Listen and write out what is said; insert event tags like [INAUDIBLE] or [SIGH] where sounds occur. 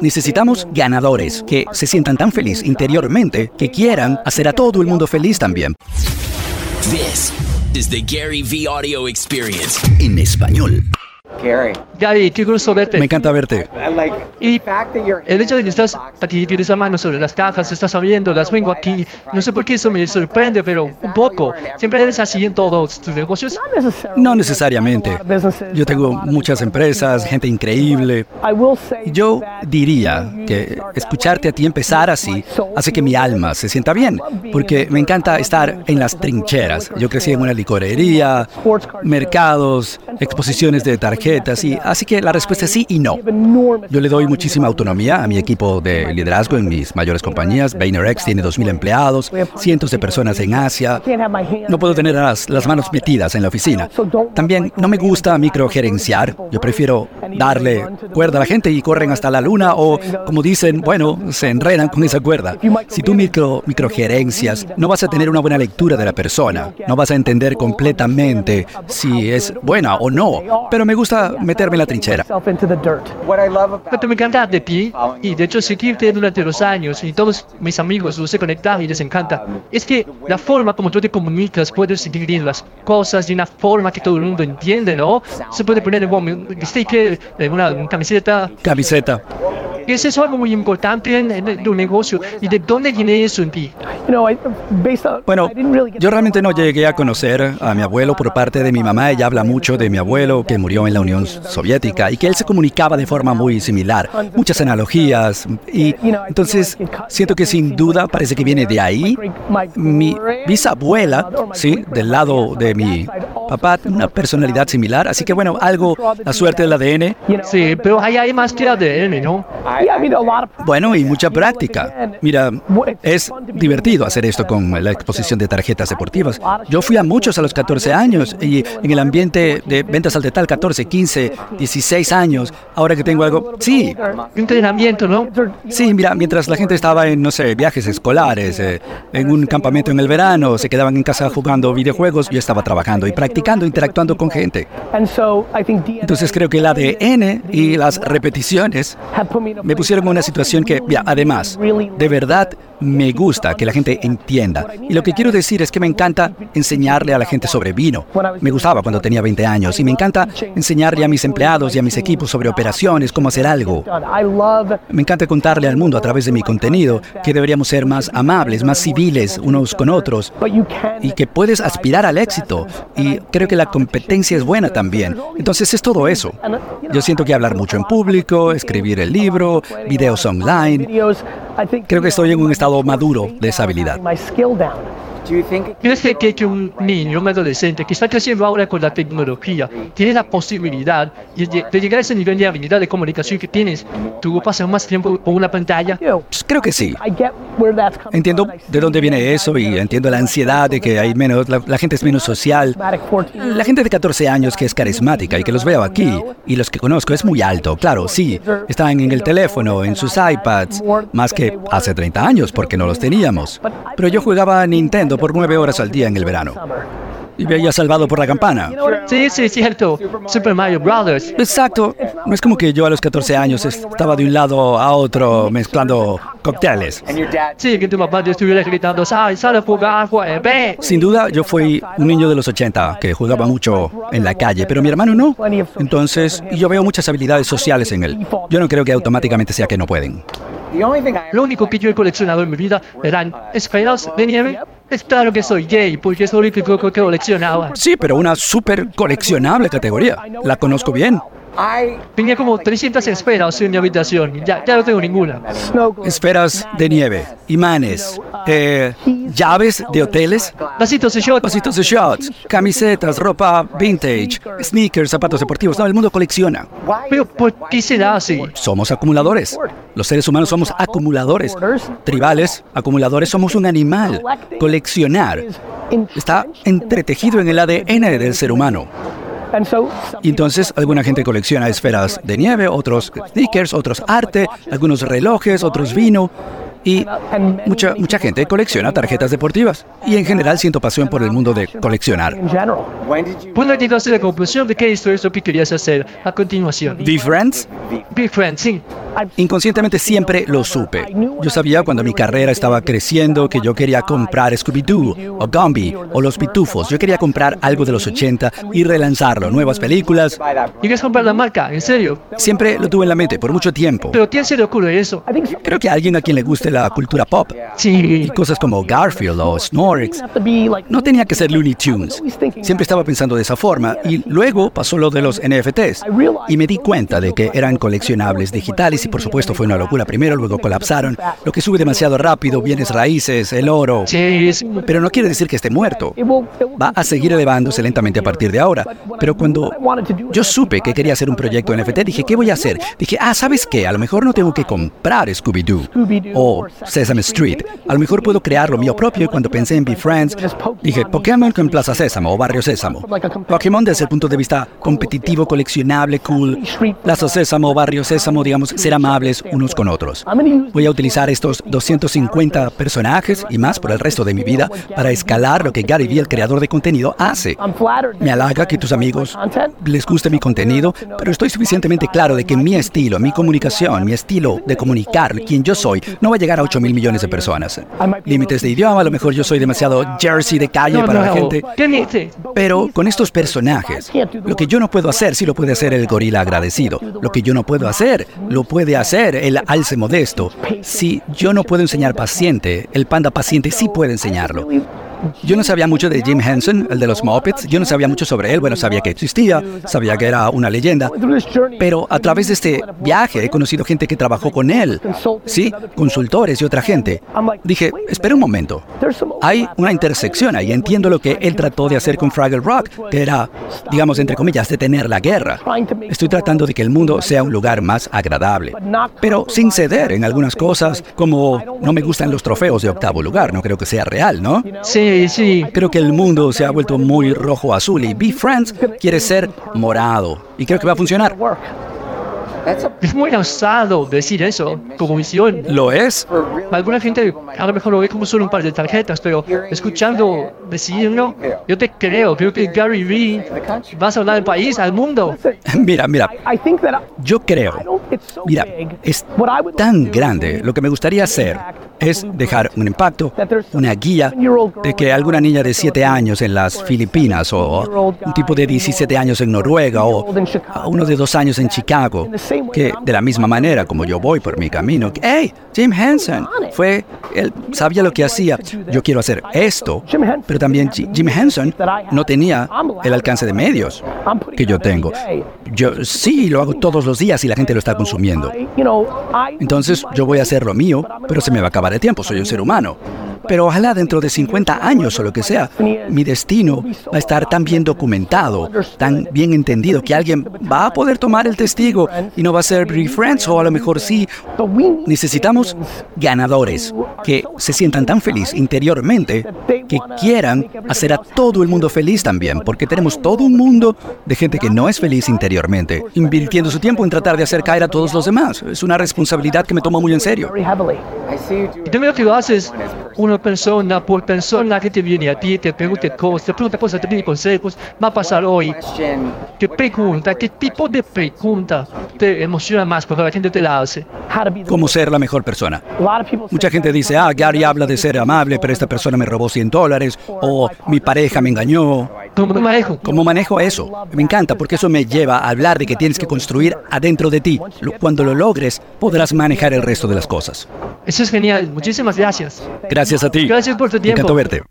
Necesitamos ganadores que se sientan tan feliz interiormente que quieran hacer a todo el mundo feliz también. This is the Gary V Audio Experience. En español. Gary, Gary, qué gusto verte. Me encanta verte. Y el hecho de que estás tienes la mano sobre las cajas, estás abriendo, las vengo aquí. No sé por qué eso me sorprende, pero un poco. Siempre eres así en todos tus negocios. No necesariamente. Yo tengo muchas empresas, gente increíble. Yo diría que escucharte a ti empezar así hace que mi alma se sienta bien, porque me encanta estar en las trincheras. Yo crecí en una licorería, mercados, exposiciones de tarjetas, y así que la respuesta es sí y no. Yo le doy muchísima autonomía a mi equipo de liderazgo en mis mayores compañías. VaynerX tiene 2.000 empleados, cientos de personas en Asia. No puedo tener las, las manos metidas en la oficina. También no me gusta microgerenciar. Yo prefiero darle cuerda a la gente y corren hasta la luna o, como dicen, bueno, se enredan con esa cuerda. Si tú micro, microgerencias, no vas a tener una buena lectura de la persona. No vas a entender completamente si es buena o no. Pero me gusta meterme en la trinchera. Lo que me encanta de ti, y de hecho seguirte durante los años, y todos mis amigos los he conectado y les encanta, es que la forma como tú te comunicas, puedes escribir las cosas de una forma que todo el mundo entiende, ¿no? Se puede poner en un sticker, una, una camiseta, Camiseta. Y eso es algo muy importante en, en tu negocio. ¿Y de dónde viene eso en ti? Bueno, yo realmente no llegué a conocer a mi abuelo por parte de mi mamá. Ella habla mucho de mi abuelo que murió en la Unión Soviética y que él se comunicaba de forma muy similar. Muchas analogías. Y entonces siento que sin duda parece que viene de ahí. Mi bisabuela, sí, del lado de mi papá, una personalidad similar. Así que bueno, algo, la suerte del ADN. Sí, pero ahí hay más que ADN, ¿no? Bueno, y mucha práctica. Mira, es divertido hacer esto con la exposición de tarjetas deportivas. Yo fui a muchos a los 14 años y en el ambiente de ventas al detalle 14, 15, 16 años. Ahora que tengo algo... Sí, Entrenamiento, ¿no? sí, mira, mientras la gente estaba en, no sé, viajes escolares, eh, en un campamento en el verano, se quedaban en casa jugando videojuegos, yo estaba trabajando y practicando, interactuando con gente. Entonces creo que el ADN y las repeticiones me pusieron en una situación que, mira, además, de verdad me gusta que la gente entienda. Y lo que quiero decir es que me encanta enseñarle a la gente sobre vino. Me gustaba cuando tenía 20 años y me encanta enseñarle a mis empleados y a mis equipos sobre operaciones, cómo hacer algo. Me encanta contarle al mundo a través de mi contenido que deberíamos ser más amables, más civiles unos con otros y que puedes aspirar al éxito. Y creo que la competencia es buena también. Entonces es todo eso. Yo siento que hablar mucho en público, escribir el libro, videos online, creo que estoy en un estado maduro de esa habilidad. ¿Crees que, que- que un niño, un adolescente que está creciendo ahora con la tecnología, tiene la posibilidad de, de llegar a ese nivel de habilidad de comunicación que tienes? ¿Tú pasas más tiempo con una pantalla? Pues creo que sí. Entiendo de dónde viene eso y entiendo la ansiedad de que hay menos, la, la gente es menos social. La gente de 14 años que es carismática y que los veo aquí y los que conozco es muy alto, claro, sí. Están en el teléfono, en sus iPads, más que hace 30 años porque no los teníamos. Pero yo jugaba a Nintendo por 9 horas al día en el verano y veía Salvado por la Campana. Sí, sí, cierto. Super Mario Brothers. Exacto. No es como que yo a los 14 años estaba de un lado a otro mezclando cócteles. Sí, que tu papá te estuviera gritando, sal, sal a jugar. Sin duda, yo fui un niño de los 80 que jugaba mucho en la calle, pero mi hermano no. Entonces, yo veo muchas habilidades sociales en él. Yo no creo que automáticamente sea que no pueden. Lo único que yo he coleccionado en mi vida eran esferas de nieve. Es claro que soy gay, porque es lo único que coleccionaba. Sí, pero una súper coleccionable categoría. La conozco bien. Tenía como 300 esferas en mi habitación. Ya, ya no tengo ninguna. Esferas de nieve, imanes, eh, llaves de hoteles, Vasitos de shot. vasitos de shots, camisetas, ropa vintage, sneakers, zapatos deportivos. No, el mundo colecciona. Pero ¿por qué será así? Somos acumuladores. Los seres humanos somos acumuladores. Tribales, acumuladores, somos un animal. Coleccionar está entretejido en el ADN del ser humano. Y entonces alguna gente colecciona esferas de nieve, otros sneakers, otros arte, algunos relojes, otros vino. Y mucha, mucha gente colecciona tarjetas deportivas. Y en general siento pasión por el mundo de coleccionar. ¿Puedo llegaste a la conclusión de qué esto es lo que querías hacer a continuación? ¿The Friends? Big Friend, sí. Inconscientemente siempre lo supe. Yo sabía cuando mi carrera estaba creciendo que yo quería comprar Scooby-Doo o Gumby o Los Pitufos. Yo quería comprar algo de los 80 y relanzarlo, nuevas películas. ¿Quieres comprar la marca? ¿En serio? Siempre lo tuve en la mente por mucho tiempo. ¿Pero quién se le ocurre eso? Creo que a alguien a quien le guste la cultura pop Sí. y cosas como Garfield o Snorix. No tenía que ser Looney Tunes. Siempre estaba pensando de esa forma y luego pasó lo de los NFTs y me di cuenta de que eran coleccionables digitales y por supuesto fue una locura primero, luego colapsaron. Lo que sube demasiado rápido, bienes raíces, el oro. Pero no quiere decir que esté muerto. Va a seguir elevándose lentamente a partir de ahora. Pero cuando yo supe que quería hacer un proyecto NFT, dije, ¿qué voy a hacer? Dije, ah, ¿sabes qué? A lo mejor no tengo que comprar Scooby-Doo o Sesame Street. A lo mejor puedo crear lo mío propio y cuando pensé en Be Friends, dije, Pokémon con Plaza Sésamo o Barrio Sésamo. Pokémon desde el punto de vista competitivo, coleccionable, cool. Plaza Sésamo, Barrio Sésamo, digamos, ser amables unos con otros. Voy a utilizar estos 250 personajes y más por el resto de mi vida para escalar lo que Gary Vee, el creador de contenido, hace. Me halaga que tus amigos les guste mi contenido, pero estoy suficientemente claro de que mi estilo, mi comunicación, mi estilo de comunicar, quien yo soy, no va a llegar a 8 mil millones de personas. Límites de idioma, a lo mejor yo soy demasiado jersey de calle para la gente. Pero con estos personajes, lo que yo no puedo hacer, sí lo puede hacer el gorila agradecido. Lo que yo no puedo hacer, lo puede hacer el alce modesto. Si yo no puedo enseñar paciente, el panda paciente sí puede enseñarlo. Yo no sabía mucho de Jim Henson, el de los Muppets. Yo no sabía mucho sobre él. Bueno, sabía que existía, sabía que era una leyenda. Pero a través de este viaje he conocido gente que trabajó con él. Sí, consultores y otra gente. Dije, espera un momento. Hay una intersección ahí. Entiendo lo que él trató de hacer con Fraggle Rock, que era, digamos, entre comillas, detener la guerra. Estoy tratando de que el mundo sea un lugar más agradable. Pero sin ceder en algunas cosas, como no me gustan los trofeos de octavo lugar. No creo que sea real, ¿no? Sí, sí. Creo que el mundo se ha vuelto muy rojo-azul y Be Friends quiere ser morado. Y creo que va a funcionar. Es muy osado decir eso como visión. ¿Lo es? Alguna gente a lo mejor lo ve como solo un par de tarjetas, pero escuchando decirlo, yo te creo. Creo que Gary Vee vas a hablar del país, al mundo. [LAUGHS] Mira, mira, yo creo, mira, es tan grande. Lo que me gustaría hacer es dejar un impacto, una guía de que alguna niña de 7 años en las Filipinas o un tipo de 17 años en Noruega o uno de 2 años en Chicago, que de la misma manera como yo voy por mi camino, hey, Jim Henson, fue, él sabía lo que hacía. Yo quiero hacer esto, pero también Ji- Jim Henson no tenía el alcance de medios que yo tengo. Yo sí lo hago todos los días y la gente lo está consumiendo. Entonces yo voy a hacer lo mío, pero se me va a acabar el tiempo, soy un ser humano. Pero ojalá dentro de 50 años o lo que sea, mi destino va a estar tan bien documentado, tan bien entendido, que alguien va a poder tomar el testigo y no va a ser Friends o a lo mejor sí. Necesitamos ganadores que se sientan tan feliz interiormente que quieran hacer a todo el mundo feliz también, porque tenemos todo un mundo de gente que no es feliz interiormente, invirtiendo su tiempo en tratar de hacer caer a todos los demás. Es una responsabilidad que me tomo muy en serio. Y también lo que lo haces una persona por persona que te viene a ti, te pregunta cosas, te pregunta cosas, te pide consejos, va a pasar hoy. ¿Qué pregunta? ¿Qué tipo de pregunta te emociona más cuando la gente te la hace? ¿Cómo ser la mejor persona? Mucha gente dice, ah, Gary habla de ser amable, pero esta persona me robó 100 dólares, o mi pareja me engañó. ¿Cómo me manejo? ¿Cómo manejo eso? Me encanta porque eso me lleva a hablar de que tienes que construir adentro de ti. Cuando lo logres, podrás manejar el resto de las cosas. Eso es genial. Muchísimas gracias. Gracias a ti. Gracias por tu Me tiempo. encantó verte.